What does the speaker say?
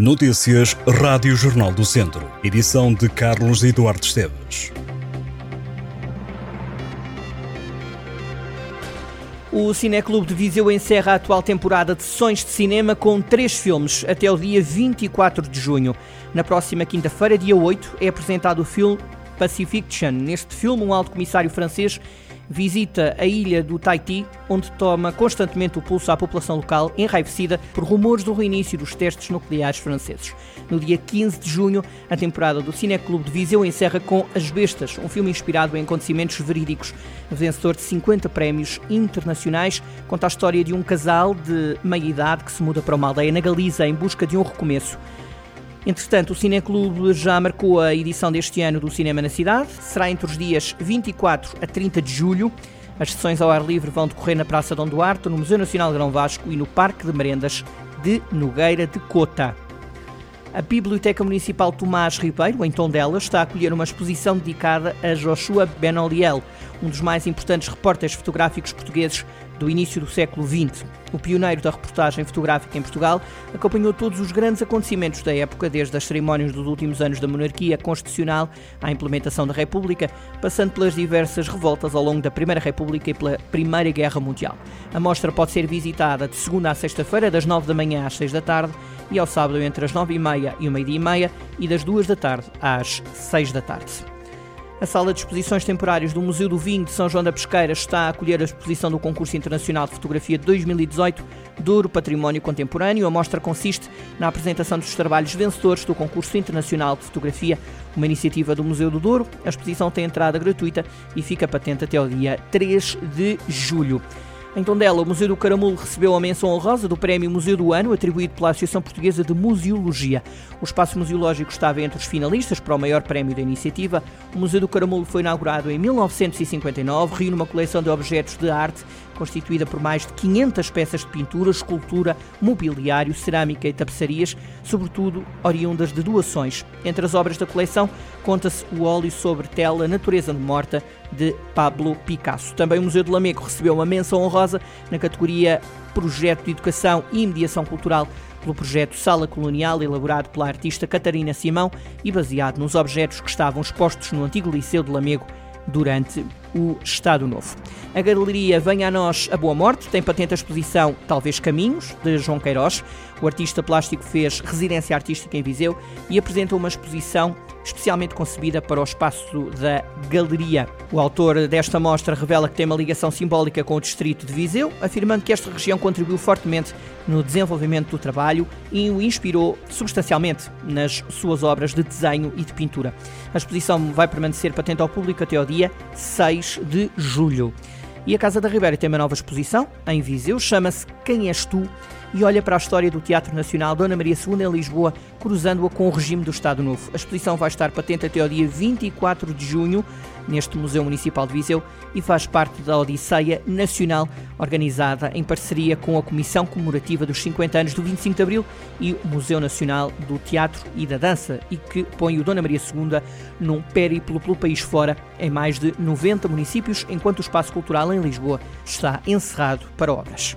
Notícias Rádio Jornal do Centro. Edição de Carlos Eduardo Esteves. O Cineclube de Viseu encerra a atual temporada de sessões de cinema com três filmes até o dia 24 de junho. Na próxima quinta-feira, dia 8, é apresentado o filme Pacifiction. Neste filme, um alto comissário francês visita a ilha do Tahiti, onde toma constantemente o pulso à população local, enraivecida por rumores do reinício dos testes nucleares franceses. No dia 15 de junho, a temporada do Cineclube de Viseu encerra com As Bestas, um filme inspirado em acontecimentos verídicos. Vencedor de 50 prémios internacionais, conta a história de um casal de meia-idade que se muda para uma aldeia na Galiza em busca de um recomeço. Entretanto, o Cineclube já marcou a edição deste ano do Cinema na Cidade. Será entre os dias 24 a 30 de julho. As sessões ao ar livre vão decorrer na Praça Dom Duarte, no Museu Nacional de Grão Vasco e no Parque de Merendas de Nogueira de Cota. A Biblioteca Municipal Tomás Ribeiro, em Tondela, está a acolher uma exposição dedicada a Joshua Benoliel, um dos mais importantes repórteres fotográficos portugueses do início do século XX. O pioneiro da reportagem fotográfica em Portugal acompanhou todos os grandes acontecimentos da época, desde as cerimónias dos últimos anos da monarquia constitucional à implementação da República, passando pelas diversas revoltas ao longo da Primeira República e pela Primeira Guerra Mundial. A mostra pode ser visitada de segunda a sexta-feira, das nove da manhã às seis da tarde, e ao sábado entre as nove e meia e o meio-dia e meia, e das duas da tarde às seis da tarde. A sala de exposições temporárias do Museu do Vinho de São João da Pesqueira está a acolher a exposição do Concurso Internacional de Fotografia 2018 Douro Património Contemporâneo. A mostra consiste na apresentação dos trabalhos vencedores do Concurso Internacional de Fotografia, uma iniciativa do Museu do Douro. A exposição tem entrada gratuita e fica patente até o dia 3 de julho. Em Tondela, o Museu do Caramulo recebeu a menção honrosa do Prémio Museu do Ano, atribuído pela Associação Portuguesa de Museologia. O espaço museológico estava entre os finalistas para o maior prémio da iniciativa. O Museu do Caramulo foi inaugurado em 1959, reúne uma coleção de objetos de arte constituída por mais de 500 peças de pintura, escultura, mobiliário, cerâmica e tapeçarias, sobretudo oriundas de doações. Entre as obras da coleção conta-se o óleo sobre tela Natureza Morta de Pablo Picasso. Também o Museu de Lamego recebeu uma menção honrosa na categoria Projeto de Educação e Mediação Cultural pelo projeto Sala Colonial, elaborado pela artista Catarina Simão e baseado nos objetos que estavam expostos no antigo Liceu de Lamego durante o Estado Novo. A galeria Venha a Nós a Boa Morte tem patente a exposição Talvez Caminhos, de João Queiroz. O artista plástico fez residência artística em Viseu e apresenta uma exposição especialmente concebida para o espaço da galeria. O autor desta mostra revela que tem uma ligação simbólica com o distrito de Viseu, afirmando que esta região contribuiu fortemente no desenvolvimento do trabalho e o inspirou substancialmente nas suas obras de desenho e de pintura. A exposição vai permanecer patente ao público até ao dia 6 de julho. E a Casa da Ribeira tem uma nova exposição em Viseu, chama-se Quem És Tu? E olha para a história do Teatro Nacional Dona Maria II em Lisboa, cruzando-a com o regime do Estado Novo. A exposição vai estar patente até ao dia 24 de junho neste Museu Municipal de Viseu e faz parte da Odisseia Nacional, organizada em parceria com a Comissão Comemorativa dos 50 anos do 25 de Abril e o Museu Nacional do Teatro e da Dança, e que põe o Dona Maria II num périplo pelo país fora, em mais de 90 municípios, enquanto o espaço cultural em Lisboa está encerrado para obras.